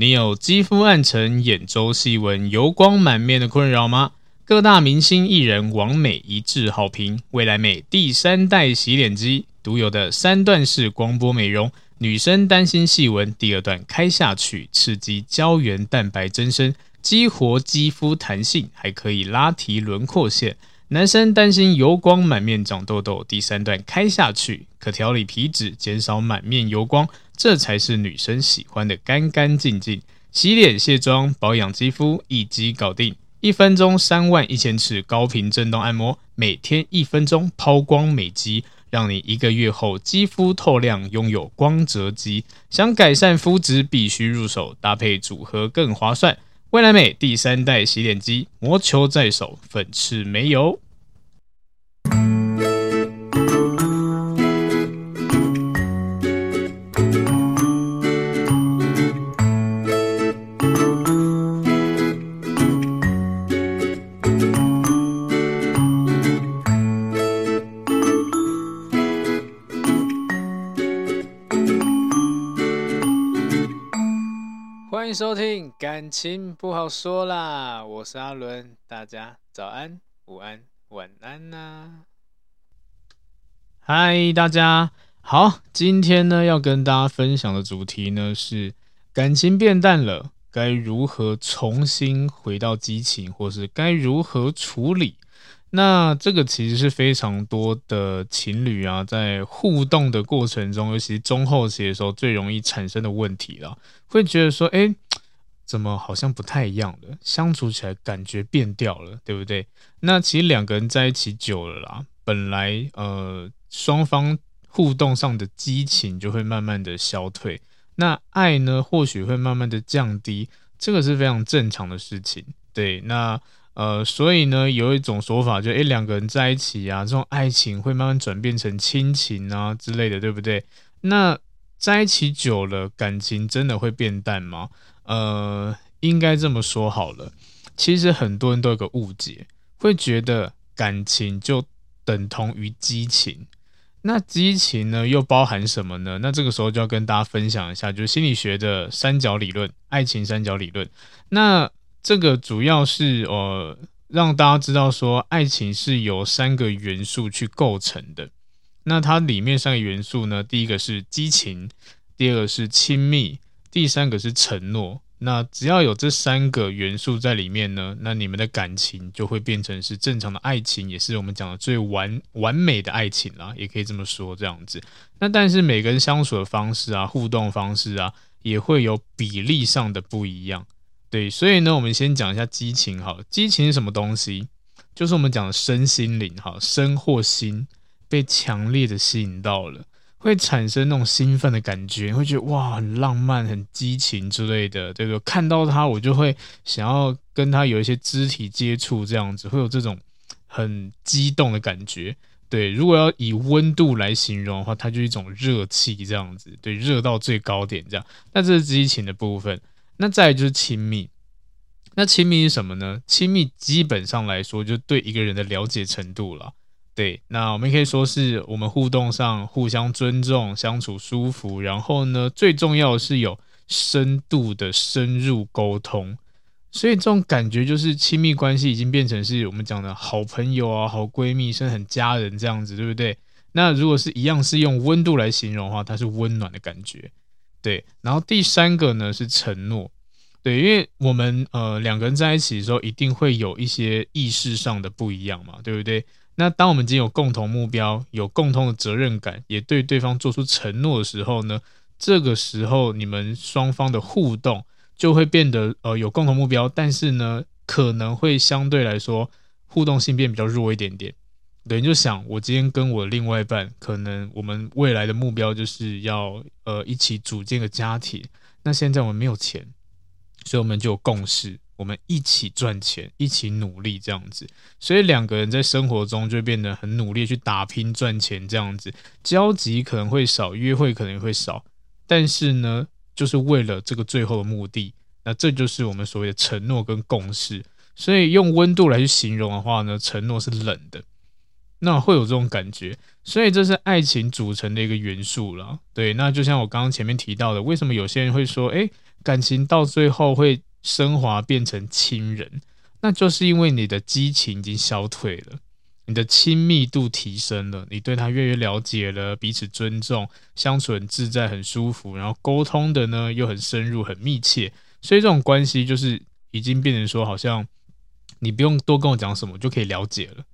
你有肌肤暗沉、眼周细纹、油光满面的困扰吗？各大明星艺人王美一致好评，未来美第三代洗脸机独有的三段式光波美容，女生担心细纹，第二段开下去，刺激胶原蛋白增生，激活肌肤弹性，还可以拉提轮廓线。男生担心油光满面长痘痘，第三段开下去，可调理皮脂，减少满面油光，这才是女生喜欢的干干净净。洗脸、卸妆、保养肌肤，一机搞定。一分钟三万一千次高频震动按摩，每天一分钟抛光美肌，让你一个月后肌肤透亮，拥有光泽肌。想改善肤质，必须入手，搭配组合更划算。未来美第三代洗脸机，魔球在手，粉刺没有。欢迎收听，感情不好说啦，我是阿伦，大家早安、午安、晚安呐、嗨，大家好，今天呢要跟大家分享的主题呢是感情变淡了，该如何重新回到激情，或是该如何处理？那这个其实是非常多的情侣啊，在互动的过程中，尤其是中后期的时候，最容易产生的问题了。会觉得说，哎，怎么好像不太一样了？相处起来感觉变掉了，对不对？那其实两个人在一起久了啦，本来呃双方互动上的激情就会慢慢的消退，那爱呢或许会慢慢的降低，这个是非常正常的事情。对，那呃所以呢有一种说法就，哎两个人在一起啊，这种爱情会慢慢转变成亲情啊之类的，对不对？那在一起久了，感情真的会变淡吗？呃，应该这么说好了。其实很多人都有个误解，会觉得感情就等同于激情。那激情呢，又包含什么呢？那这个时候就要跟大家分享一下，就是心理学的三角理论，爱情三角理论。那这个主要是呃，让大家知道说，爱情是由三个元素去构成的。那它里面三个元素呢？第一个是激情，第二个是亲密，第三个是承诺。那只要有这三个元素在里面呢，那你们的感情就会变成是正常的爱情，也是我们讲的最完完美的爱情啦，也可以这么说这样子。那但是每个人相处的方式啊，互动方式啊，也会有比例上的不一样。对，所以呢，我们先讲一下激情哈。激情是什么东西？就是我们讲的身心灵哈，身或心。被强烈的吸引到了，会产生那种兴奋的感觉，会觉得哇，很浪漫、很激情之类的，对不对？看到他，我就会想要跟他有一些肢体接触，这样子会有这种很激动的感觉。对，如果要以温度来形容的话，它就是一种热气，这样子，对，热到最高点这样。那这是激情的部分。那再就是亲密。那亲密是什么呢？亲密基本上来说，就对一个人的了解程度了。对，那我们可以说是我们互动上互相尊重，相处舒服，然后呢，最重要的是有深度的深入沟通，所以这种感觉就是亲密关系已经变成是我们讲的好朋友啊、好闺蜜，甚至很家人这样子，对不对？那如果是一样是用温度来形容的话，它是温暖的感觉。对，然后第三个呢是承诺，对，因为我们呃两个人在一起的时候，一定会有一些意识上的不一样嘛，对不对？那当我们已经有共同目标、有共同的责任感，也对对方做出承诺的时候呢，这个时候你们双方的互动就会变得呃有共同目标，但是呢可能会相对来说互动性变比较弱一点点。对，你就想我今天跟我另外一半，可能我们未来的目标就是要呃一起组建个家庭，那现在我们没有钱，所以我们就有共识。我们一起赚钱，一起努力这样子，所以两个人在生活中就变得很努力去打拼赚钱这样子，交集可能会少，约会可能会少，但是呢，就是为了这个最后的目的，那这就是我们所谓的承诺跟共识。所以用温度来去形容的话呢，承诺是冷的，那会有这种感觉，所以这是爱情组成的一个元素了。对，那就像我刚刚前面提到的，为什么有些人会说，诶，感情到最后会升华变成亲人，那就是因为你的激情已经消退了。你的亲密度提升了，你对他越来越了解了，彼此尊重，相处很自在、很舒服，然后沟通的呢又很深入、很密切，所以这种关系就是已经变成说，好像你不用多跟我讲什么就可以了解了。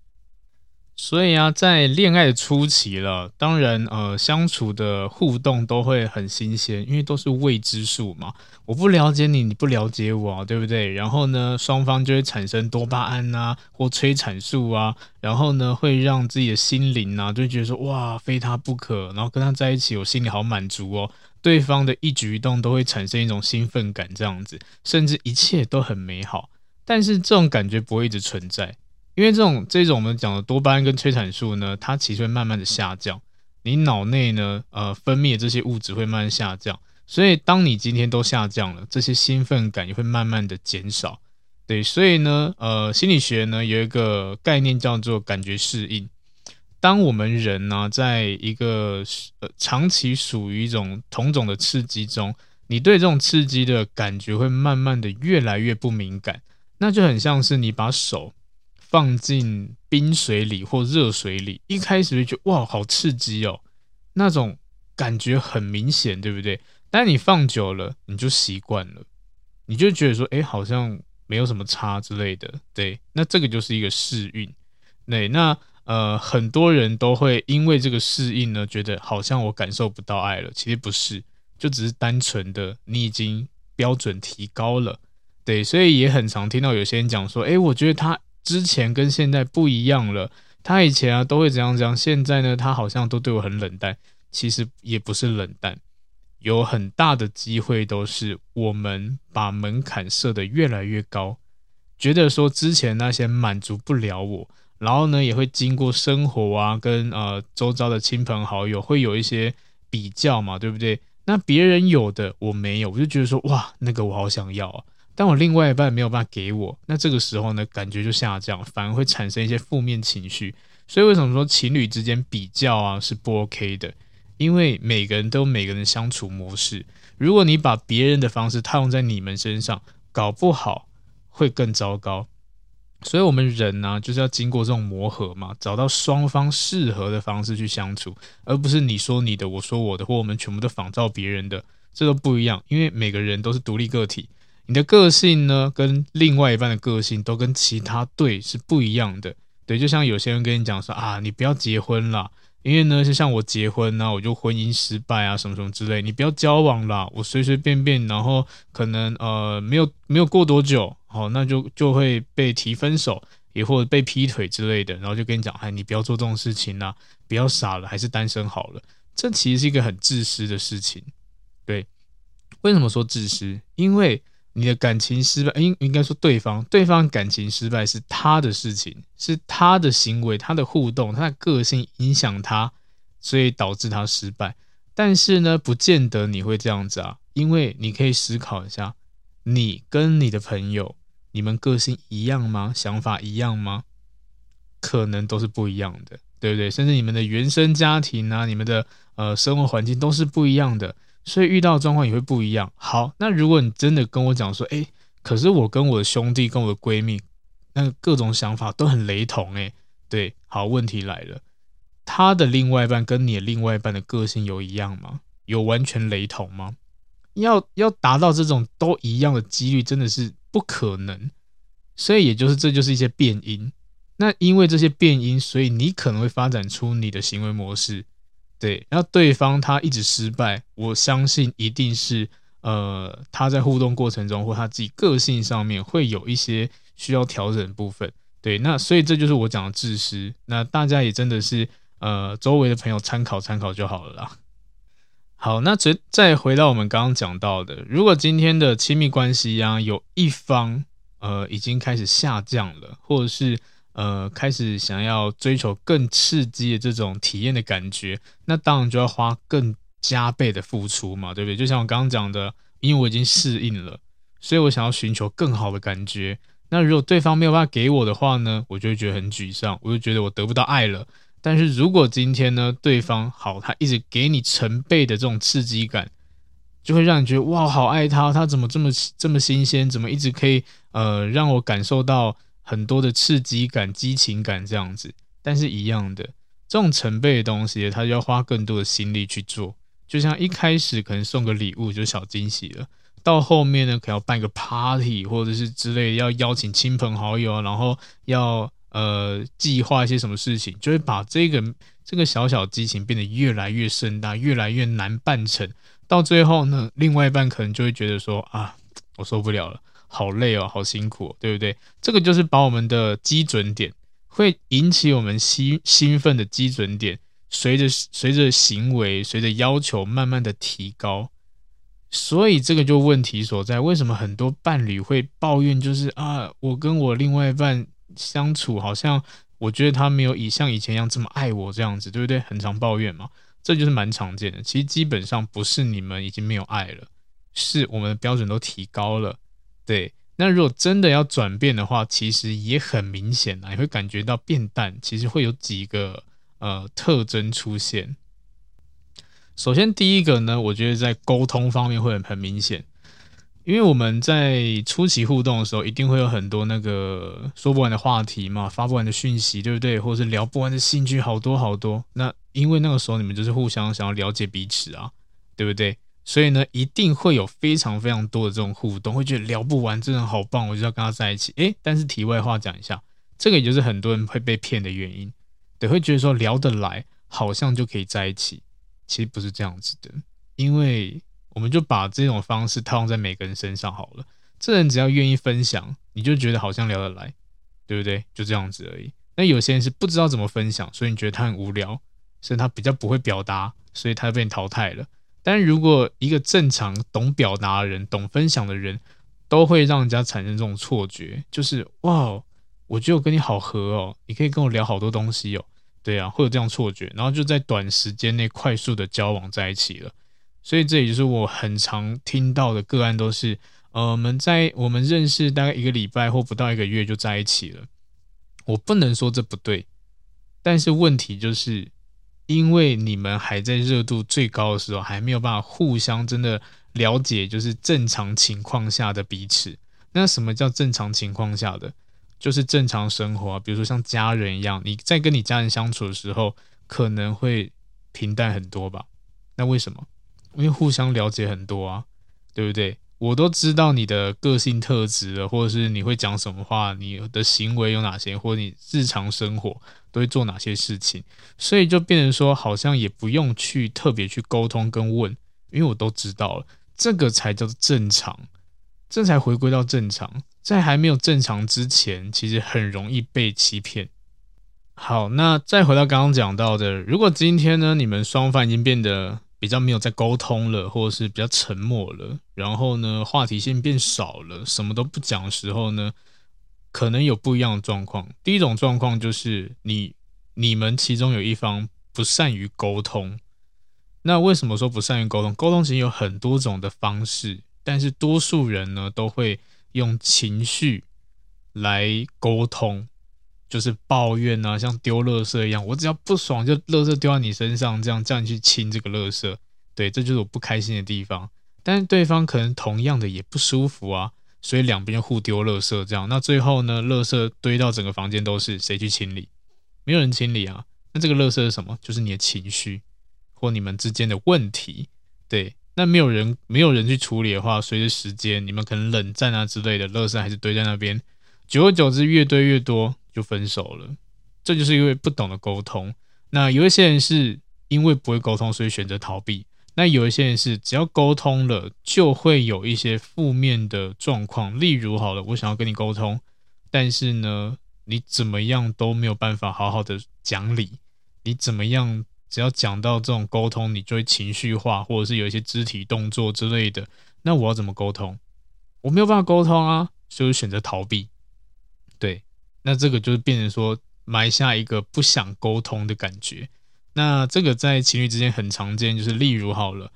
所以啊，在恋爱初期了，当然，呃，相处的互动都会很新鲜，因为都是未知数嘛。我不了解你，你不了解我，对不对？然后呢，双方就会产生多巴胺啊，或催产素啊，然后呢，会让自己的心灵啊，就觉得说，哇，非他不可，然后跟他在一起，我心里好满足哦。对方的一举一动都会产生一种兴奋感，这样子，甚至一切都很美好。但是这种感觉不会一直存在。因为这种这种我们讲的多巴胺跟催产素呢，它其实会慢慢的下降，你脑内呢，呃，分泌的这些物质会慢慢下降，所以当你今天都下降了，这些兴奋感也会慢慢的减少，对，所以呢，呃，心理学呢有一个概念叫做感觉适应，当我们人呢，在一个呃长期属于一种同种的刺激中，你对这种刺激的感觉会慢慢的越来越不敏感，那就很像是你把手。放进冰水里或热水里，一开始会觉得哇，好刺激哦，那种感觉很明显，对不对？但你放久了，你就习惯了，你就觉得说，哎，好像没有什么差之类的，对。那这个就是一个适应，对。那呃，很多人都会因为这个适应呢，觉得好像我感受不到爱了，其实不是，就只是单纯的你已经标准提高了，对。所以也很常听到有些人讲说，哎，我觉得他。之前跟现在不一样了，他以前啊都会怎样讲，现在呢他好像都对我很冷淡，其实也不是冷淡，有很大的机会都是我们把门槛设得越来越高，觉得说之前那些满足不了我，然后呢也会经过生活啊跟呃周遭的亲朋好友会有一些比较嘛，对不对？那别人有的我没有，我就觉得说哇那个我好想要啊。但我另外一半没有办法给我，那这个时候呢，感觉就下降，反而会产生一些负面情绪。所以为什么说情侣之间比较啊是不 OK 的？因为每个人都有每个人的相处模式。如果你把别人的方式套用在你们身上，搞不好会更糟糕。所以我们人呢、就是要经过这种磨合嘛，找到双方适合的方式去相处，而不是你说你的，我说我的，或我们全部都仿照别人的，这都不一样。因为每个人都是独立个体。你的个性呢，跟另外一半的个性都跟其他对是不一样的。对，就像有些人跟你讲说啊，你不要结婚啦，因为呢，就像我结婚呢，我就婚姻失败啊，什么什么之类。你不要交往啦，我随随便便，然后可能呃没有没有过多久，好，那就就会被提分手，也或者被劈腿之类的，然后就跟你讲，哎，你不要做这种事情啦，不要傻了，还是单身好了。这其实是一个很自私的事情。对，为什么说自私？因为你的感情失败，应应该说对方，对方感情失败是他的事情，是他的行为、他的互动、他的个性影响他，所以导致他失败。但是呢，不见得你会这样子啊，因为你可以思考一下，你跟你的朋友，你们个性一样吗？想法一样吗？可能都是不一样的，对不对？甚至你们的原生家庭啊，你们的呃生活环境都是不一样的。所以遇到的状况也会不一样。好，那如果你真的跟我讲说，诶，可是我跟我的兄弟、跟我的闺蜜，那各种想法都很雷同，诶，对，好，问题来了，他的另外一半跟你的另外一半的个性有一样吗？有完全雷同吗？要要达到这种都一样的几率，真的是不可能。所以也就是这就是一些变因。那因为这些变因，所以你可能会发展出你的行为模式。对，然后对方他一直失败，我相信一定是呃他在互动过程中或他自己个性上面会有一些需要调整的部分。对，那所以这就是我讲的自私。那大家也真的是呃周围的朋友参考参考就好了啦。好，那再再回到我们刚刚讲到的，如果今天的亲密关系呀、啊、有一方呃已经开始下降了，或者是。呃，开始想要追求更刺激的这种体验的感觉，那当然就要花更加倍的付出嘛，对不对？就像我刚刚讲的，因为我已经适应了，所以我想要寻求更好的感觉。那如果对方没有办法给我的话呢，我就会觉得很沮丧，我就觉得我得不到爱了。但是如果今天呢，对方好，他一直给你成倍的这种刺激感，就会让你觉得哇，好爱他，他怎么这么这么新鲜，怎么一直可以呃让我感受到很多的刺激感、激情感这样子。但是一样的，这种成倍的东西，他就要花更多的心力去做。就像一开始可能送个礼物就小惊喜了，到后面呢，可要办个 party 或者是之类的，要邀请亲朋好友，然后要呃计划一些什么事情，就会把这个这个小小激情变得越来越盛大，越来越难办成。到最后呢，另外一半可能就会觉得说啊，我受不了了，好累哦，好辛苦，对不对？这个就是把我们的基准点会引起我们兴兴奋的基准点。随着随着行为，随着要求慢慢的提高，所以这个就问题所在。为什么很多伴侣会抱怨？就是啊，我跟我另外一半相处，好像我觉得他没有以像以前一样这么爱我这样子，对不对？很常抱怨嘛，这就是蛮常见的。其实基本上不是你们已经没有爱了，是我们的标准都提高了。对，那如果真的要转变的话，其实也很明显啊，你会感觉到变淡。其实会有几个。呃，特征出现。首先，第一个呢，我觉得在沟通方面会很很明显，因为我们在初期互动的时候，一定会有很多那个说不完的话题嘛，发不完的讯息，对不对？或是聊不完的兴趣，好多好多。那因为那个时候你们就是互相想要了解彼此啊，对不对？所以呢，一定会有非常非常多的这种互动，会觉得聊不完，真的好棒，我就要跟他在一起。诶，但是题外话讲一下，这个也就是很多人会被骗的原因。对会觉得说聊得来，好像就可以在一起，其实不是这样子的。因为我们就把这种方式套用在每个人身上好了。这人只要愿意分享，你就觉得好像聊得来，对不对？就这样子而已。那有些人是不知道怎么分享，所以你觉得他很无聊，所以他比较不会表达，所以他被你淘汰了。但如果一个正常懂表达的人、懂分享的人，都会让人家产生这种错觉，就是哇，我觉得我跟你好合哦，你可以跟我聊好多东西哦。对啊，会有这样错觉，然后就在短时间内快速的交往在一起了，所以这也就是我很常听到的个案，都是呃，我们在我们认识大概一个礼拜或不到一个月就在一起了。我不能说这不对，但是问题就是因为你们还在热度最高的时候，还没有办法互相真的了解，就是正常情况下的彼此。那什么叫正常情况下的？就是正常生活啊，比如说像家人一样，你在跟你家人相处的时候，可能会平淡很多吧？那为什么？因为互相了解很多啊，对不对？我都知道你的个性特质了，或者是你会讲什么话，你的行为有哪些，或者你日常生活都会做哪些事情，所以就变成说，好像也不用去特别去沟通跟问，因为我都知道了，这个才叫做正常，这才回归到正常。在还没有正常之前，其实很容易被欺骗。好，那再回到刚刚讲到的，如果今天呢，你们双方已经变得比较没有在沟通了，或者是比较沉默了，然后呢，话题性变少了，什么都不讲的时候呢，可能有不一样的状况。第一种状况就是你你们其中有一方不善于沟通。那为什么说不善于沟通？沟通其实有很多种的方式，但是多数人呢都会。用情绪来沟通，就是抱怨啊，像丢垃圾一样，我只要不爽就垃圾丢在你身上，这样叫你去清这个垃圾，对，这就是我不开心的地方。但是对方可能同样的也不舒服啊，所以两边互丢垃圾，这样，那最后呢，垃圾堆到整个房间都是，谁去清理？没有人清理啊。那这个垃圾是什么？就是你的情绪或你们之间的问题，对。那没有人，没有人去处理的话，随着时间，你们可能冷战啊之类的，垃圾还是堆在那边，久而久之越堆越多，就分手了。这就是因为不懂得沟通。那有一些人是因为不会沟通，所以选择逃避。那有一些人是只要沟通了，就会有一些负面的状况。例如，好了，我想要跟你沟通，但是呢，你怎么样都没有办法好好的讲理，你怎么样？只要讲到这种沟通，你就会情绪化，或者是有一些肢体动作之类的。那我要怎么沟通？我没有办法沟通啊，所以选择逃避。那这个就是变成说埋下一个不想沟通的感觉。那这个在情侣之间很常见，就是例如好了，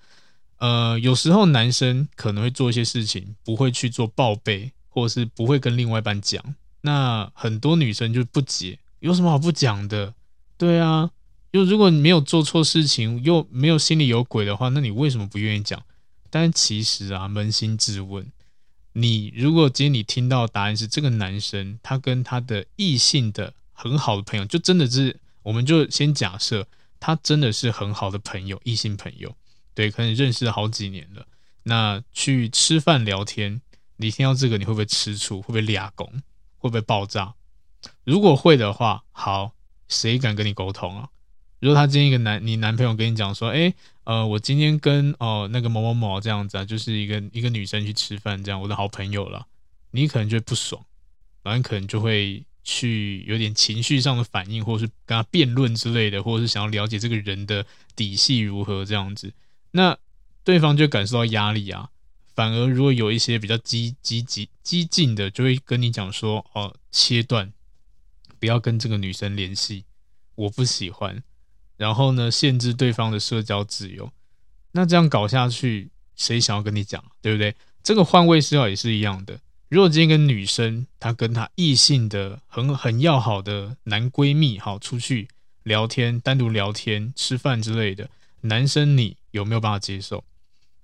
呃，有时候男生可能会做一些事情，不会去做报备，或者是不会跟另外一半讲。那很多女生就不解，有什么好不讲的？对啊。就如果你没有做错事情，又没有心里有鬼的话，那你为什么不愿意讲？但其实啊，扪心自问，你如果今天你听到的答案是这个男生他跟他的异性的很好的朋友，就真的是，我们就先假设他真的是很好的朋友，异性朋友，对，可能认识了好几年了，那去吃饭聊天，你听到这个你会不会吃醋？会不会俩拱？会不会爆炸？如果会的话，好，谁敢跟你沟通啊？如果他今天一个男，你男朋友跟你讲说，诶，呃，我今天跟哦、那个某某某这样子啊，就是一个一个女生去吃饭，这样我的好朋友了，你可能就会不爽，然后可能就会去有点情绪上的反应，或者是跟他辩论之类的，或者是想要了解这个人的底细如何这样子，那对方就感受到压力啊。反而如果有一些比较积积极激进的，就会跟你讲说，哦，切断，不要跟这个女生联系，我不喜欢。然后呢，限制对方的社交自由，那这样搞下去，谁想要跟你讲，对不对？这个换位思考也是一样的。如果今天跟女生，她跟她异性的很很要好的男闺蜜，好出去聊天，单独聊天、吃饭之类的，男生你有没有办法接受？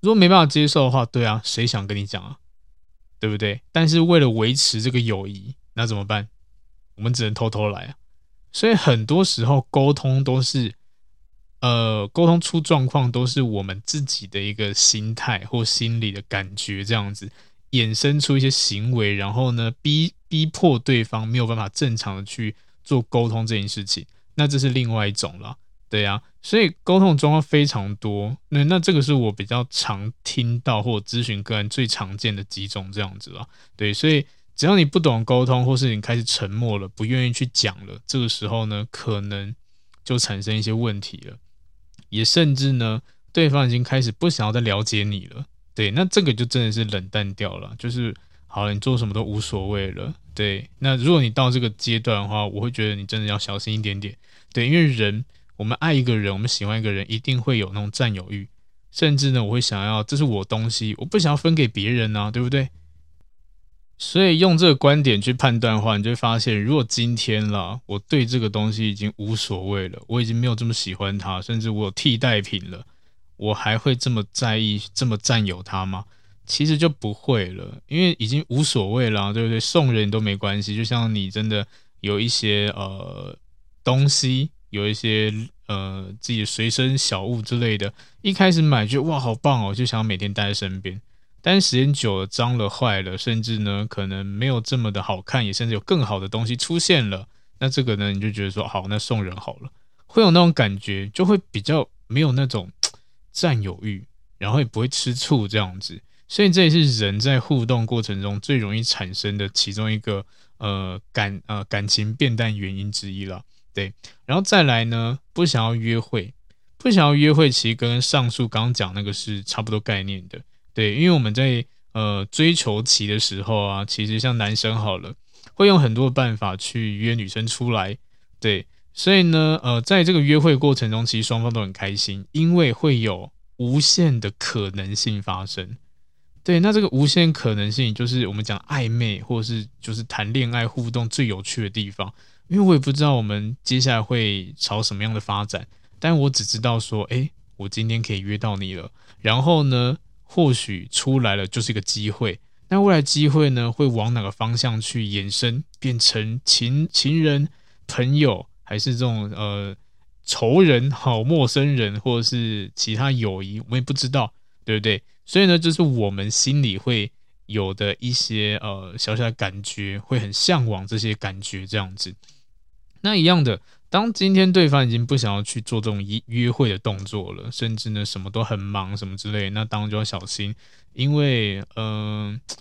如果没办法接受的话，对啊，谁想跟你讲啊？对不对？但是为了维持这个友谊，那怎么办？我们只能偷偷来啊。所以很多时候沟通都是。呃，沟通出状况都是我们自己的一个心态或心理的感觉，这样子衍生出一些行为，然后呢，逼逼迫对方没有办法正常的去做沟通这件事情，那这是另外一种了，对呀、啊，所以沟通的状况非常多，那那这个是我比较常听到或咨询个案最常见的几种这样子了，对，所以只要你不懂沟通，或是你开始沉默了，不愿意去讲了，这个时候呢，可能就产生一些问题了。也甚至呢，对方已经开始不想要再了解你了，对，那这个就真的是冷淡掉了，就是好了，你做什么都无所谓了，对。那如果你到这个阶段的话，我会觉得你真的要小心一点点，对，因为人，我们爱一个人，我们喜欢一个人，一定会有那种占有欲，甚至呢，我会想要这是我东西，我不想要分给别人啊，对不对？所以用这个观点去判断的话，你就会发现，如果今天啦，我对这个东西已经无所谓了，我已经没有这么喜欢它，甚至我有替代品了，我还会这么在意、这么占有它吗？其实就不会了，因为已经无所谓了，对不对？送人都没关系，就像你真的有一些呃东西，有一些呃自己随身小物之类的，一开始买就哇好棒哦，就想每天带在身边。但时间久了，脏了、坏了，甚至呢，可能没有这么的好看，也甚至有更好的东西出现了。那这个呢，你就觉得说，好，那送人好了，会有那种感觉，就会比较没有那种占有欲，然后也不会吃醋这样子。所以这也是人在互动过程中最容易产生的其中一个呃感呃感情变淡原因之一了。对，然后再来呢，不想要约会，不想要约会，其实跟上述刚刚讲那个是差不多概念的。对，因为我们在呃追求期的时候啊，其实像男生好了，会用很多办法去约女生出来。对，所以呢，呃，在这个约会过程中，其实双方都很开心，因为会有无限的可能性发生。对，那这个无限可能性就是我们讲暧昧，或者是就是谈恋爱互动最有趣的地方。因为我也不知道我们接下来会朝什么样的发展，但我只知道说，诶，我今天可以约到你了，然后呢，或许出来了就是一个机会，那未来机会呢，会往哪个方向去延伸，变成情情人、朋友，还是这种呃仇人、好陌生人，或者是其他友谊，我们也不知道，对不对？所以呢，就是我们心里会有的一些呃小小的感觉，会很向往这些感觉这样子。那一样的。当今天对方已经不想要去做这种约约会的动作了，甚至呢什么都很忙什么之类，那当然就要小心，因为嗯、呃，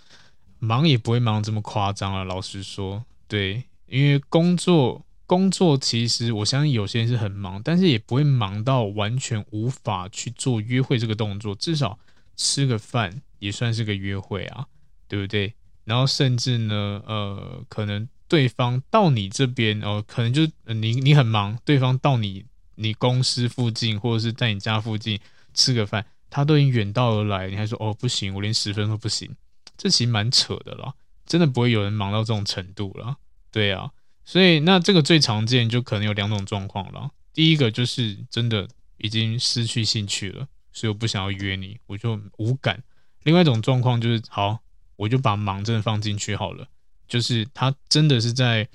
忙也不会忙这么夸张了。老实说，对，因为工作工作其实我相信有些人是很忙，但是也不会忙到完全无法去做约会这个动作，至少吃个饭也算是个约会啊，对不对？然后甚至呢，呃，可能。对方到你这边哦，可能就是你你很忙，对方到你你公司附近或者是在你家附近吃个饭，他都已经远道而来，你还说哦不行，我连十分都不行，这其实蛮扯的啦，真的不会有人忙到这种程度了，对啊，所以那这个最常见就可能有两种状况了，第一个就是真的已经失去兴趣了，所以我不想要约你，我就无感。另外一种状况就是，好，我就把忙真的放进去好了，就是他真的是在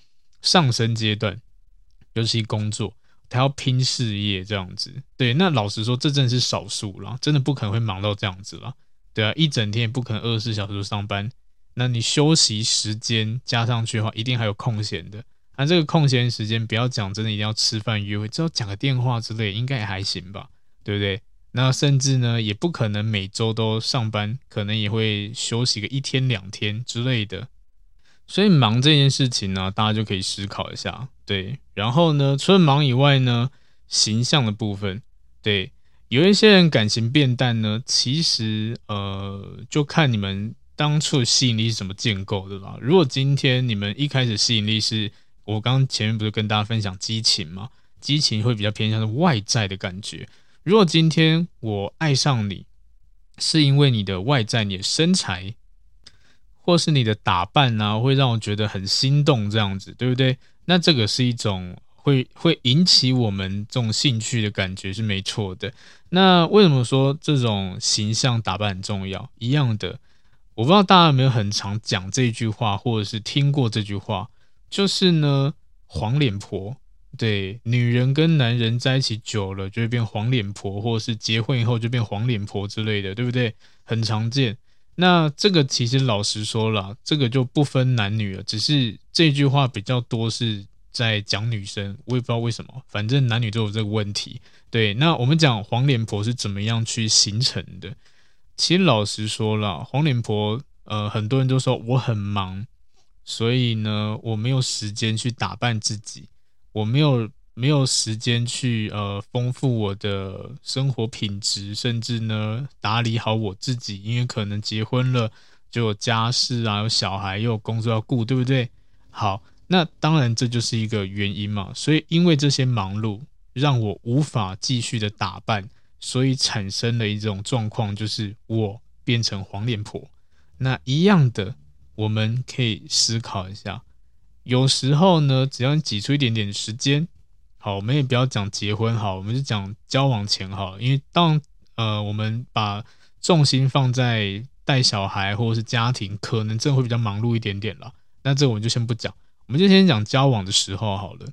上升阶段，尤其工作，他要拼事业这样子。对，那老实说，这真的是少数啦，真的不可能会忙到这样子啦。对啊，一整天也不可能二十四小时上班，那你休息时间加上去的话，一定还有空闲的。那这个空闲时间，不要讲真的一定要吃饭约会，只要讲个电话之类，应该也还行吧，对不对？那甚至呢，也不可能每周都上班，可能也会休息个一天两天之类的。所以忙这件事情呢，大家就可以思考一下，对。然后呢，除了忙以外呢，形象的部分，对，有一些人感情变淡呢，其实呃，就看你们当初吸引力是怎么建构的啦。如果今天你们一开始吸引力是，我刚刚前面不是跟大家分享激情吗？激情会比较偏向是外在的感觉。如果今天我爱上你，是因为你的外在、你的身材，或是你的打扮啊，会让我觉得很心动，这样子，对不对？那这个是一种会会引起我们这种兴趣的感觉，是没错的。那为什么说这种形象打扮很重要？一样的，我不知道大家有没有很常讲这句话，或者是听过这句话。就是呢，黄脸婆，对，女人跟男人在一起久了就会变黄脸婆，或者是结婚以后就变黄脸婆之类的，对不对？很常见。那这个其实老实说了，这个就不分男女了，只是这句话比较多是在讲女生，我也不知道为什么，反正男女都有这个问题。对，那我们讲黄脸婆是怎么样去形成的？其实老实说了，黄脸婆，呃，很多人都说我很忙。所以呢，我没有时间去打扮自己，我没有没有时间去呃丰富我的生活品质，甚至呢打理好我自己，因为可能结婚了就有家事啊，有小孩又有工作要顾，对不对？好，那当然这就是一个原因嘛。所以因为这些忙碌，让我无法继续的打扮，所以产生了一种状况，就是我变成黄脸婆。那一样的。我们可以思考一下，有时候呢，只要你挤出一点点时间，好，我们也不要讲结婚好，我们就讲交往前好，因为当呃我们把重心放在带小孩或者是家庭，可能真的会比较忙碌一点点了。那这我们就先不讲，我们就先讲交往的时候好了。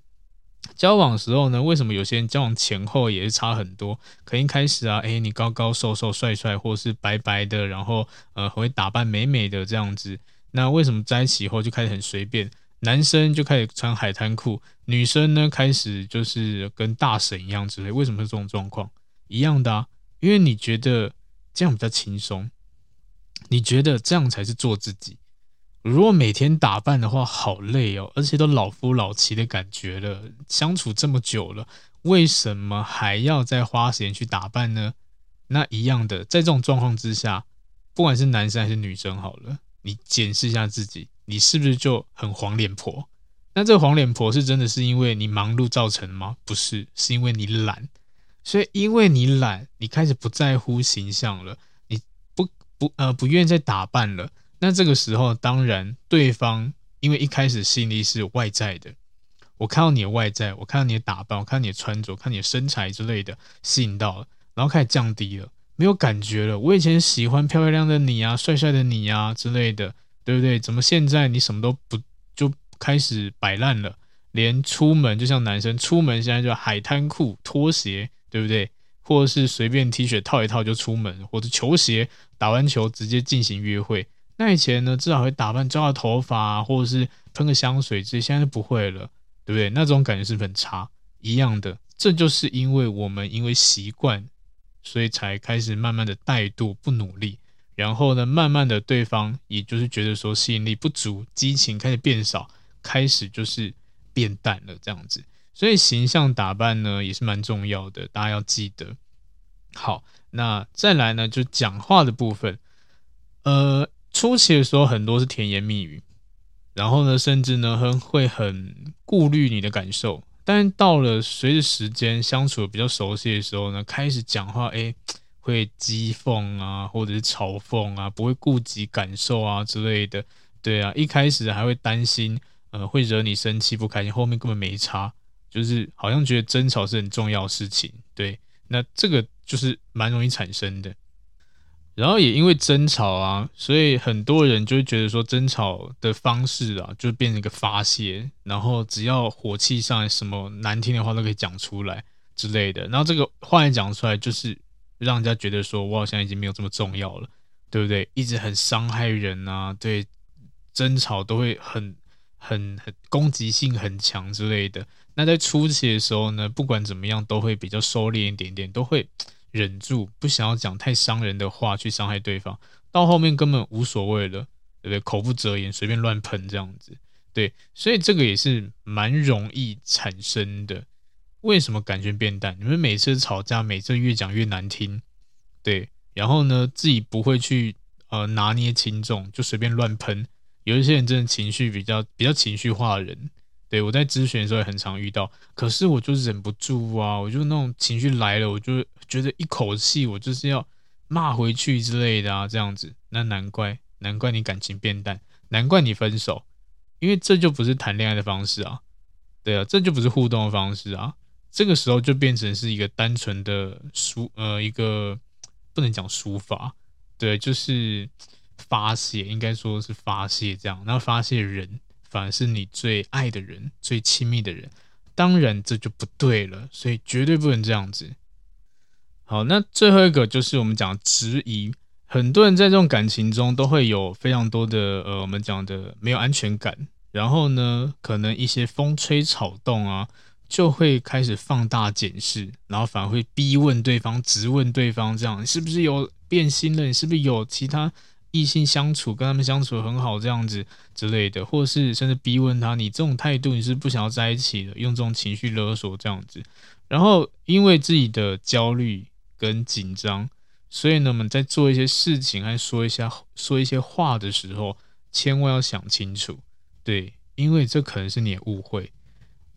交往的时候呢，为什么有些人交往前后也是差很多？可一开始啊，诶，你高高瘦瘦帅帅，或是白白的，然后呃会打扮美美的这样子。那为什么在一起以后就开始很随便？男生就开始穿海滩裤，女生呢开始就是跟大婶一样之类。为什么是这种状况？一样的啊，因为你觉得这样比较轻松，你觉得这样才是做自己。如果每天打扮的话，好累哦，而且都老夫老妻的感觉了，相处这么久了，为什么还要再花时间去打扮呢？那一样的，在这种状况之下，不管是男生还是女生，好了。你检视一下自己，你是不是就很黄脸婆？那这个黄脸婆是真的是因为你忙碌造成的吗？不是，是因为你懒。所以因为你懒，你开始不在乎形象了，你不不呃不愿意再打扮了。那这个时候，当然对方因为一开始吸引力是外在的，我看到你的外在，我看到你的打扮，我看到你的穿着，看你的身材之类的，吸引到了，然后开始降低了。没有感觉了。我以前喜欢漂漂亮的你啊，帅帅的你啊之类的，对不对？怎么现在你什么都不开始摆烂了？连出门就像男生出门，现在就海滩裤、拖鞋，对不对？或者是随便 T 恤套一套就出门，或者球鞋打完球直接进行约会。那以前呢，至少会打扮、抓个头发，或者是喷个香水，这些现在不会了，对不对？那种感觉是很差。一样的，这就是因为我们因为习惯。所以才开始慢慢的怠惰不努力，然后呢，慢慢的对方也就是觉得说吸引力不足，激情开始变少，开始就是变淡了这样子。所以形象打扮呢也是蛮重要的，大家要记得。好，那再来呢就讲话的部分，呃，初期的时候很多是甜言蜜语，然后呢，甚至呢很会很顾虑你的感受。但到了随着时间相处比较熟悉的时候呢，开始讲话，哎，会讥讽啊，或者是嘲讽啊，不会顾及感受啊之类的。对啊，一开始还会担心，呃，会惹你生气不开心，后面根本没差，就是好像觉得争吵是很重要的事情。对，那这个就是蛮容易产生的。然后也因为争吵啊，所以很多人就会觉得说，争吵的方式啊，就变成一个发泄，然后只要火气上来，什么难听的话都可以讲出来之类的。然后这个话一讲出来，就是让人家觉得说，我好像已经没有这么重要了，对不对？一直很伤害人啊，对，争吵都会很、很、很攻击性很强之类的。那在初期的时候呢，不管怎么样，都会比较收敛一点点，都会。忍住不想要讲太伤人的话去伤害对方，到后面根本无所谓了，对不对？口不择言，随便乱喷这样子，对，所以这个也是蛮容易产生的。为什么感情变淡？你们每次吵架，每次越讲越难听，对，然后呢，自己不会去呃拿捏轻重，就随便乱喷。有一些人真的情绪比较比较情绪化的人。对，我在咨询的时候也很常遇到，可是我就忍不住啊，我就那种情绪来了，我就觉得一口气我就是要骂回去之类的啊，这样子，那难怪难怪你感情变淡，难怪你分手，因为这就不是谈恋爱的方式啊，对啊，这就不是互动的方式啊，这个时候就变成是一个单纯的抒呃一个不能讲抒发，对，就是发泄，应该说是发泄这样，然后发泄人。反而是你最爱的人、最亲密的人，当然这就不对了，所以绝对不能这样子。好，那最后一个就是我们讲质疑，很多人在这种感情中都会有非常多的呃，我们讲的没有安全感，然后呢，可能一些风吹草动啊，就会开始放大检视，然后反而会逼问对方、质问对方，这样你是不是有变心了？你是不是有其他？异性相处，跟他们相处很好，这样子之类的，或是甚至逼问他，你这种态度，你是不想要在一起的，用这种情绪勒索这样子。然后因为自己的焦虑跟紧张，所以呢，我们在做一些事情，还说一下说一些话的时候，千万要想清楚，对，因为这可能是你的误会。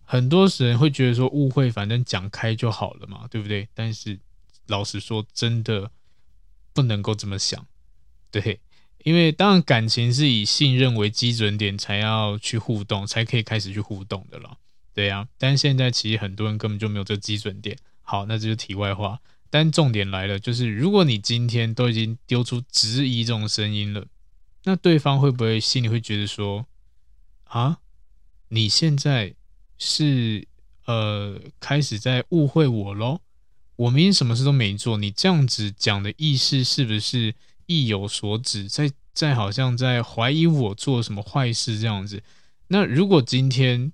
很多人会觉得说误会，反正讲开就好了嘛，对不对？但是老实说，真的不能够这么想，对。因为当然感情是以信任为基准点，才要去互动，才可以开始去互动的了，对呀、啊。但现在其实很多人根本就没有这基准点。好，那这就是题外话。但重点来了，就是如果你今天都已经丢出质疑这种声音了，那对方会不会心里会觉得说，啊，你现在是呃开始在误会我喽？我明明什么事都没做，你这样子讲的意思是不是？意有所指，在在好像在怀疑我做什么坏事这样子。那如果今天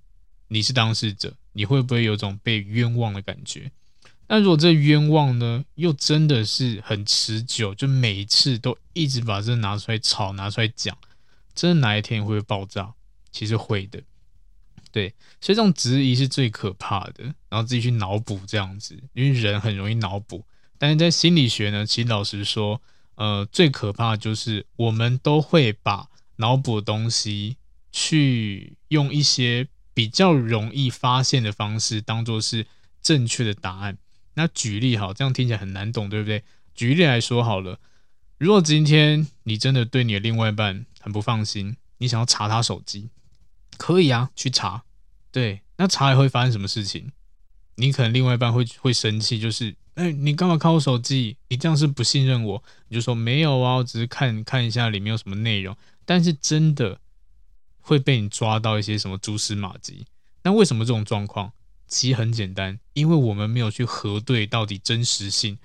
你是当事者，你会不会有种被冤枉的感觉？那如果这冤枉呢，又真的是很持久，就每一次都一直把这拿出来吵，拿出来讲，真的哪一天会爆炸？其实会的，对。所以这种质疑是最可怕的，然后自己去脑补这样子，因为人很容易脑补。但是在心理学呢，其实老实说。呃，最可怕的就是我们都会把脑补的东西去用一些比较容易发现的方式当做是正确的答案。那举例好，这样听起来很难懂，对不对？举例来说好了，如果今天你真的对你的另外一半很不放心，你想要查他手机，可以啊，去查。对，那查了会发生什么事情？你可能另外一半会会生气，就是。哎，你干嘛看我手机？你这样是不信任我？你就说没有啊，我只是看看一下里面有什么内容。但是真的会被你抓到一些什么蛛丝马迹。那为什么这种状况？其实很简单，因为我们没有去核对到底真实性，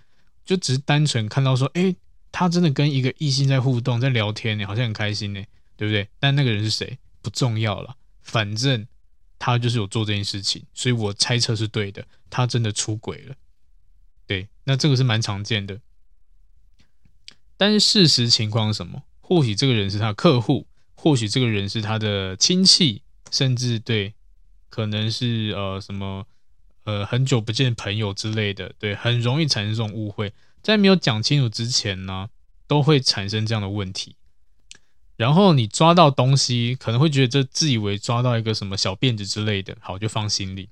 就只是单纯看到说，哎，他真的跟一个异性在互动，在聊天呢，好像很开心呢，对不对？但那个人是谁？不重要了，反正他就是有做这件事情，所以我猜测是对的，他真的出轨了。那这个是蛮常见的，但是事实情况是什么？或许这个人是他客户，或许这个人是他的亲戚，甚至对，可能是呃什么呃很久不见朋友之类的，对，很容易产生这种误会，在没有讲清楚之前呢，都会产生这样的问题。然后你抓到东西，可能会觉得这自以为抓到一个什么小辫子之类的，好，就放心里。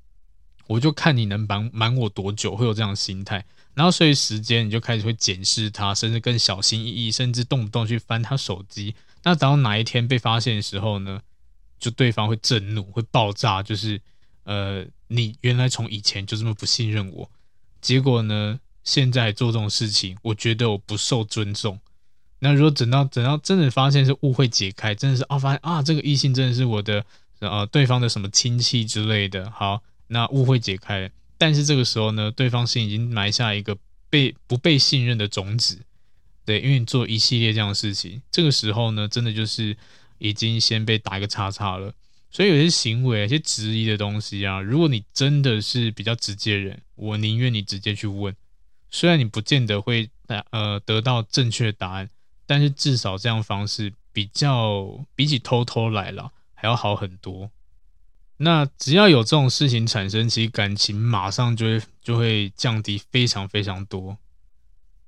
我就看你能瞒瞒我多久，会有这样的心态，然后所以时间你就开始会检视他，甚至更小心翼翼，甚至动不动去翻他手机。那等到哪一天被发现的时候呢，就对方会震怒，会爆炸，就是呃，你原来从以前就这么不信任我，结果呢，现在做这种事情，我觉得我不受尊重。那如果等到等到真的发现是误会解开，真的是啊，发现啊，这个异性真的是我的呃对方的什么亲戚之类的，好，那误会解开。但是这个时候呢，对方心已经埋下一个被不被信任的种子，对，因为你做一系列这样的事情，这个时候呢，真的就是已经先被打一个叉叉了。所以有些行为、一些质疑的东西啊，如果你真的是比较直接人，我宁愿你直接去问，虽然你不见得会呃得到正确答案，但是至少这样方式比较比起偷偷来了还要好很多。那只要有这种事情产生，其实感情马上就会就会降低非常非常多。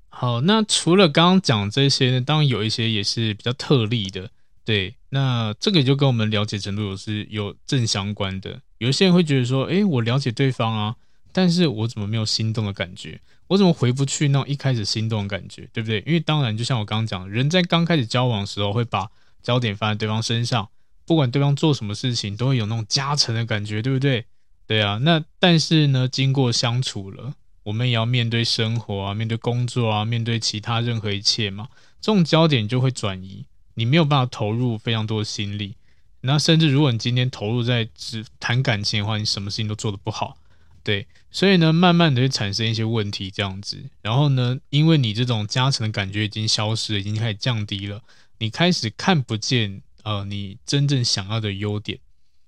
好，那除了刚刚讲这些呢，当然有一些也是比较特例的。对，那这个就跟我们了解程度有是有正相关的。有些人会觉得说，诶，我了解对方啊，但是我怎么没有心动的感觉？我怎么回不去那种一开始心动的感觉，对不对？因为当然，就像我刚刚讲，人在刚开始交往的时候，会把焦点放在对方身上。不管对方做什么事情，都会有那种加成的感觉，对不对？对啊，那但是呢，经过相处了，我们也要面对生活啊，面对工作啊，面对其他任何一切嘛，这种焦点就会转移，你没有办法投入非常多的心力。那甚至如果你今天投入在只谈感情的话，你什么事情都做得不好，对，所以呢，慢慢的会产生一些问题这样子。然后呢，因为你这种加成的感觉已经消失了，已经开始降低了，你开始看不见。呃，你真正想要的优点，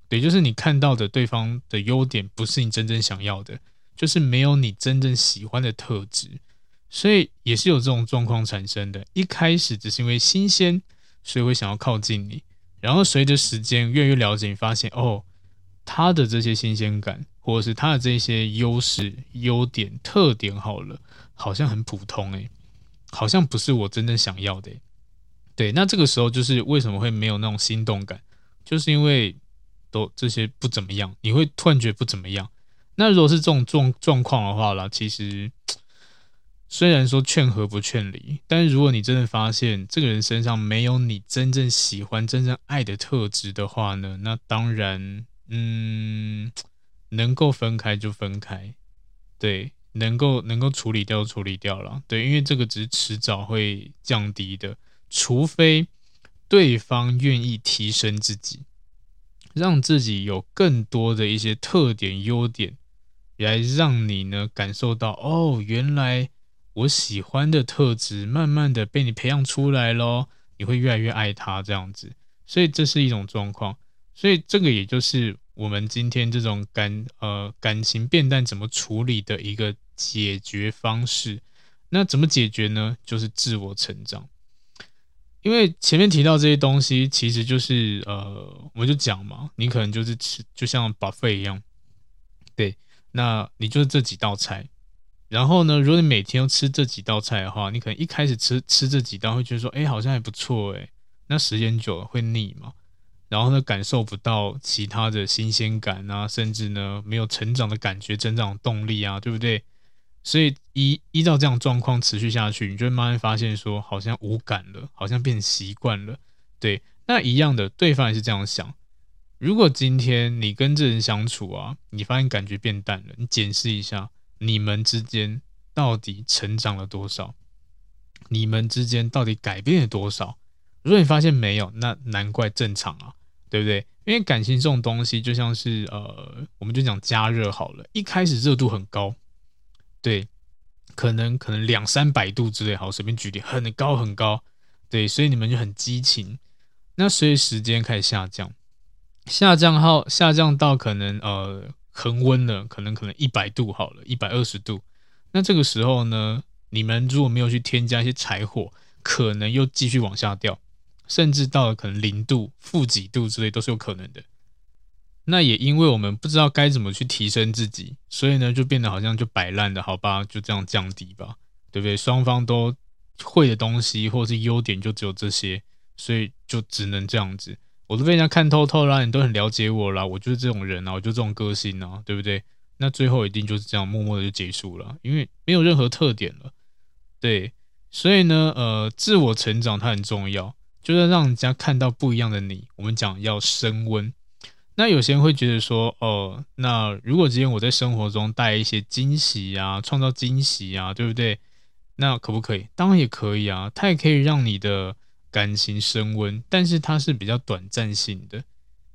对，就是你看到的对方的优点，不是你真正想要的，就是没有你真正喜欢的特质，所以也是有这种状况产生的。一开始只是因为新鲜，所以会想要靠近你，然后随着时间越来越了解，你发现哦，他的这些新鲜感，或者是他的这些优势、优点、特点，好了，好像很普通诶，好像不是我真正想要的。对，那这个时候就是为什么会没有那种心动感，就是因为都这些不怎么样，你会突然觉得不怎么样。那如果是这种状状况的话啦，其实虽然说劝和不劝离，但是如果你真的发现这个人身上没有你真正喜欢、真正爱的特质的话呢，那当然，嗯，能够分开就分开，对，能够能够处理掉处理掉了，对，因为这个只是迟早会降低的。除非对方愿意提升自己，让自己有更多的一些特点、优点，来让你呢感受到哦，原来我喜欢的特质，慢慢的被你培养出来咯，你会越来越爱他这样子，所以这是一种状况。所以这个也就是我们今天这种感呃感情变淡怎么处理的一个解决方式。那怎么解决呢？就是自我成长。因为前面提到这些东西，其实就是呃，我们就讲嘛，你可能就是吃，就像 buffet 一样，对，那你就是这几道菜，然后呢，如果你每天都吃这几道菜的话，你可能一开始吃吃这几道会觉得说，哎，好像还不错哎，那时间久了会腻嘛，然后呢，感受不到其他的新鲜感啊，甚至呢，没有成长的感觉，增长动力啊，对不对？所以依依照这样状况持续下去，你就会慢慢发现说，好像无感了，好像变习惯了。对，那一样的，对方也是这样想。如果今天你跟这人相处啊，你发现感觉变淡了，你检视一下你们之间到底成长了多少，你们之间到底改变了多少。如果你发现没有，那难怪正常啊，对不对？因为感情这种东西就像是呃，我们就讲加热好了，一开始热度很高。对，可能可能两三百度之类，好，随便举例，很高很高，对，所以你们就很激情。那随着时间开始下降，下降后下降到可能呃恒温了，可能可能一百度好了，一百二十度。那这个时候呢，你们如果没有去添加一些柴火，可能又继续往下掉，甚至到了可能零度、负几度之类都是有可能的。那也因为我们不知道该怎么去提升自己，所以呢，就变得好像就摆烂的，好吧，就这样降低吧，对不对？双方都会的东西或是优点就只有这些，所以就只能这样子。我都被人家看透透啦，你都很了解我啦，我就是这种人啊，我就这种个性啊，对不对？那最后一定就是这样默默的就结束了，因为没有任何特点了。对，所以呢，呃，自我成长它很重要，就是让人家看到不一样的你。我们讲要升温。那有些人会觉得说，哦，那如果今天我在生活中带一些惊喜啊，创造惊喜啊，对不对？那可不可以？当然也可以啊，它也可以让你的感情升温，但是它是比较短暂性的，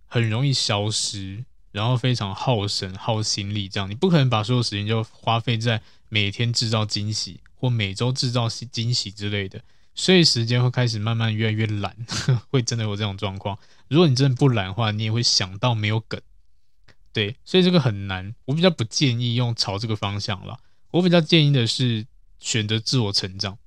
很容易消失，然后非常耗神、耗心力。这样你不可能把所有时间就花费在每天制造惊喜或每周制造惊喜之类的，所以时间会开始慢慢越来越懒，会真的有这种状况。如果你真的不懒的话，你也会想到没有梗，对，所以这个很难。我比较不建议用朝这个方向了。我比较建议的是选择自我成长，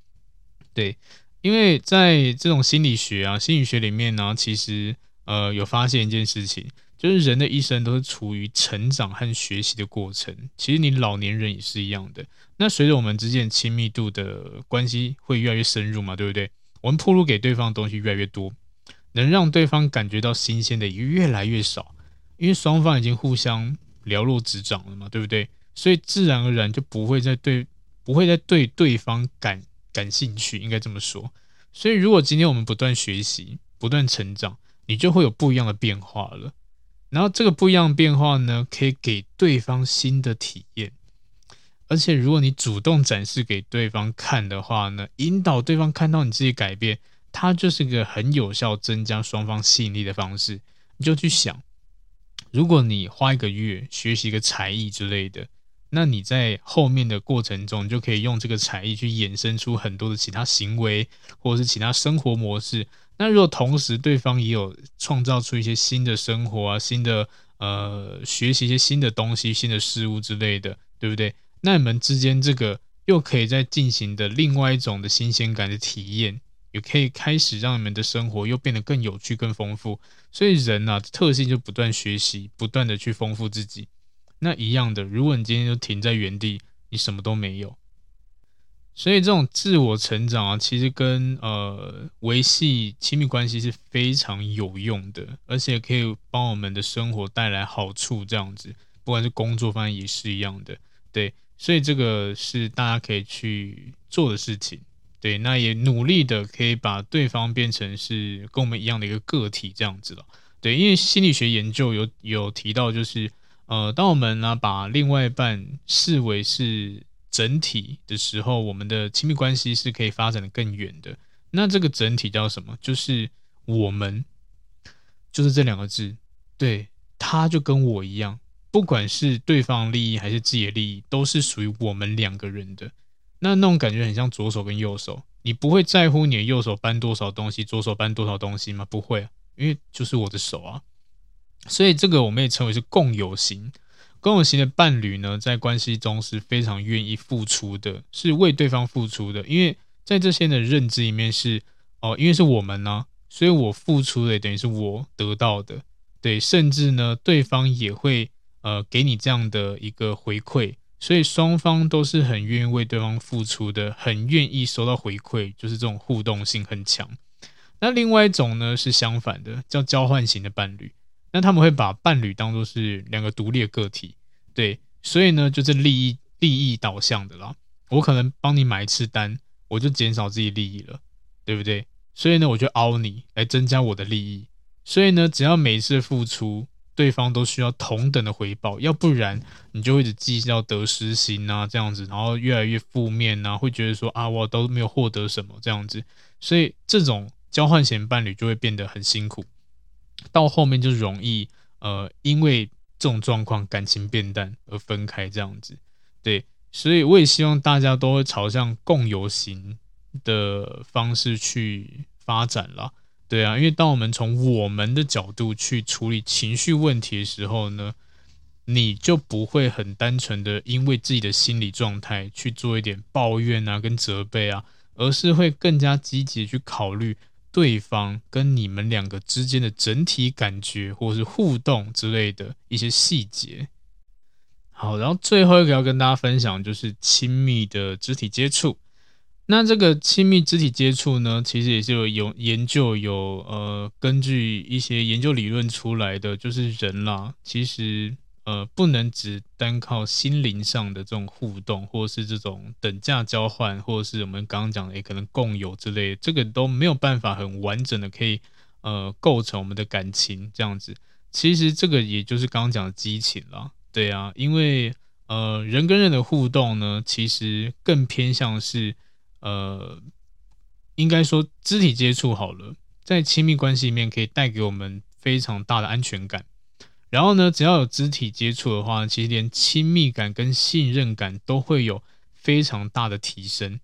对，因为在这种心理学啊、心理学里面呢，其实呃有发现一件事情，就是人的一生都是处于成长和学习的过程。其实你老年人也是一样的。那随着我们之间亲密度的关系会越来越深入嘛，对不对？我们暴露给对方的东西越来越多。能让对方感觉到新鲜的也越来越少，因为双方已经互相了若指掌了嘛，对不对？所以自然而然就不会再对不会再对对方感感兴趣，应该这么说。所以如果今天我们不断学习、不断成长，你就会有不一样的变化了。然后这个不一样的变化呢，可以给对方新的体验。而且如果你主动展示给对方看的话呢，引导对方看到你自己改变。它就是个很有效增加双方吸引力的方式。你就去想，如果你花一个月学习一个才艺之类的，那你在后面的过程中，你就可以用这个才艺去衍生出很多的其他行为，或者是其他生活模式。那如果同时对方也有创造出一些新的生活啊，新的呃学习一些新的东西、新的事物之类的，对不对？那你们之间这个又可以再进行的另外一种的新鲜感的体验。也可以开始让你们的生活又变得更有趣、更丰富。所以人啊，特性就不断学习，不断的去丰富自己。那一样的，如果你今天就停在原地，你什么都没有。所以这种自我成长啊，其实跟呃维系亲密关系是非常有用的，而且可以帮我们的生活带来好处。这样子，不管是工作方面也是一样的。对，所以这个是大家可以去做的事情。对，那也努力的可以把对方变成是跟我们一样的一个个体这样子了。对，因为心理学研究有有提到，就是呃，当我们呢把另外一半视为是整体的时候，我们的亲密关系是可以发展的更远的。那这个整体叫什么？就是我们，就是这两个字。对，他就跟我一样，不管是对方利益还是自己的利益，都是属于我们两个人的。那那种感觉很像左手跟右手，你不会在乎你的右手搬多少东西，左手搬多少东西吗？不会，因为就是我的手啊。所以这个我们也称为是共有型。共有型的伴侣呢，在关系中是非常愿意付出的，是为对方付出的。因为在这些的认知里面是哦，因为是我们呢、所以我付出的等于是我得到的，对，甚至呢，对方也会呃给你这样的一个回馈。所以双方都是很愿意为对方付出的，很愿意收到回馈，就是这种互动性很强。那另外一种呢，是相反的，叫交换型的伴侣。那他们会把伴侣当作是两个独立的个体，对，所以呢，就是利益利益导向的啦。我可能帮你买一次单，我就减少自己利益了，对不对？所以呢，我就凹你来增加我的利益。所以呢，只要每一次付出。对方都需要同等的回报，要不然你就会一直计较得失心啊，这样子，然后越来越负面啊，会觉得说啊，我都没有获得什么这样子，所以这种交换型伴侣就会变得很辛苦，到后面就容易呃，因为这种状况感情变淡而分开这样子，对，所以我也希望大家都会朝向共有型的方式去发展啦。对啊，因为当我们从我们的角度去处理情绪问题的时候呢，你就不会很单纯的因为自己的心理状态去做一点抱怨啊跟责备啊，而是会更加积极去考虑对方跟你们两个之间的整体感觉或是互动之类的一些细节。好，然后最后一个要跟大家分享就是亲密的肢体接触。那这个亲密肢体接触呢，其实也是有有研究有呃根据一些研究理论出来的，就是人啦，其实呃不能只单靠心灵上的这种互动，或是这种等价交换，或是我们刚刚讲的也可能共有之类，这个都没有办法很完整的可以呃构成我们的感情这样子。其实这个也就是刚刚讲的激情啦。对啊，因为呃，人跟人的互动呢，其实更偏向是呃，应该说肢体接触好了，在亲密关系里面可以带给我们非常大的安全感。然后呢，只要有肢体接触的话，其实连亲密感跟信任感都会有非常大的提升。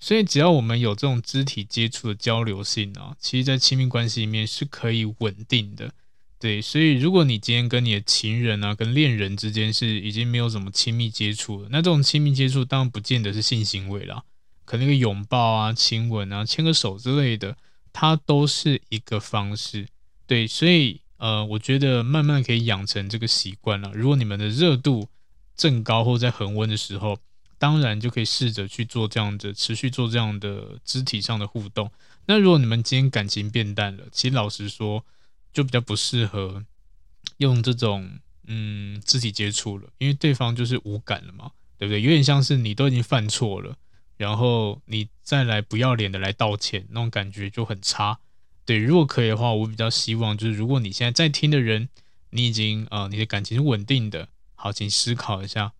所以，只要我们有这种肢体接触的交流性啊，其实，在亲密关系里面是可以稳定的。对，所以如果你今天跟你的情人啊、跟恋人之间是已经没有什么亲密接触了，那这种亲密接触当然不见得是性行为啦，可能一个拥抱啊、亲吻啊、牵个手之类的，它都是一个方式。对，所以。呃，我觉得慢慢可以养成这个习惯了。如果你们的热度正高或在恒温的时候，当然就可以试着去做这样的，持续做这样的肢体上的互动。那如果你们今天感情变淡了，其实老实说，就比较不适合用这种嗯肢体接触了，因为对方就是无感了嘛，对不对？有点像是你都已经犯错了，然后你再来不要脸的来道歉，那种感觉就很差。对，如果可以的话，我比较希望就是，如果你现在在听的人，你已经呃，你的感情是稳定的，好，请思考一下，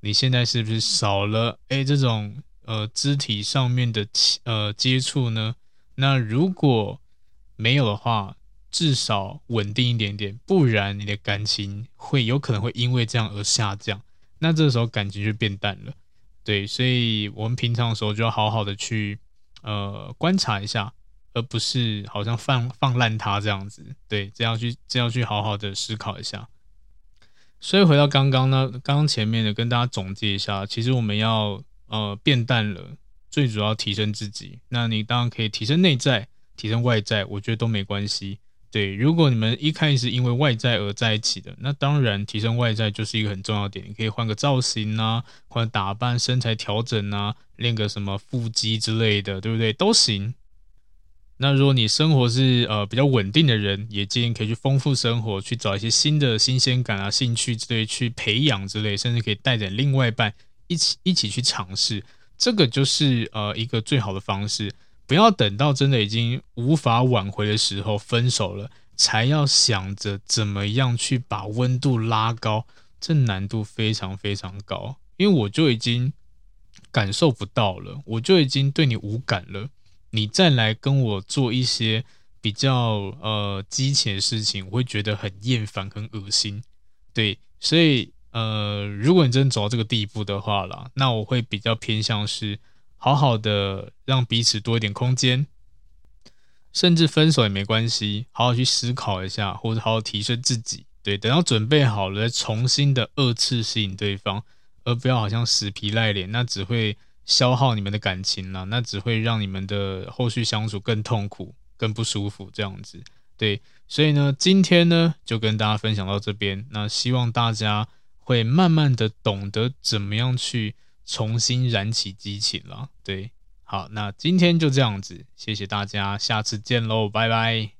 你现在是不是少了诶这种呃肢体上面的呃接触呢？那如果没有的话，至少稳定一点点，不然你的感情会有可能会因为这样而下降，那这时候感情就变淡了。对，所以我们平常的时候就要好好的去呃观察一下。而不是好像放放烂它这样子，对，这样去这样去好好的思考一下。所以回到刚刚呢，刚刚前面的跟大家总结一下，其实我们要呃变淡了，最主要提升自己。那你当然可以提升内在，提升外在，我觉得都没关系。对，如果你们一开始因为外在而在一起的，那当然提升外在就是一个很重要点。你可以换个造型啊，换打扮、身材调整啊，练个什么腹肌之类的，对不对？都行。那如果你生活是呃比较稳定的人，也建议可以去丰富生活，去找一些新的新鲜感啊、兴趣之类去培养之类，甚至可以带着另外一半一起一起去尝试，这个就是呃一个最好的方式。不要等到真的已经无法挽回的时候分手了，才要想着怎么样去把温度拉高，这难度非常非常高，因为我就已经感受不到了，我就已经对你无感了。你再来跟我做一些比较呃激情的事情，我会觉得很厌烦、很恶心。对，所以呃，如果你真的走到这个地步的话啦，那我会比较偏向是好好的让彼此多一点空间，甚至分手也没关系，好好去思考一下，或者好好提升自己。对，等到准备好了，再重新的二次吸引对方，而不要好像死皮赖脸，那只会。消耗你们的感情了，那只会让你们的后续相处更痛苦、更不舒服。这样子，对，所以呢，今天呢就跟大家分享到这边。那希望大家会慢慢的懂得怎么样去重新燃起激情了。对，好，那今天就这样子，谢谢大家，下次见喽，拜拜。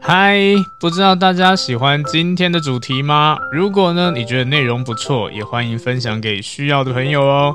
嗨，不知道大家喜欢今天的主题吗？如果呢，你觉得内容不错，也欢迎分享给需要的朋友哦。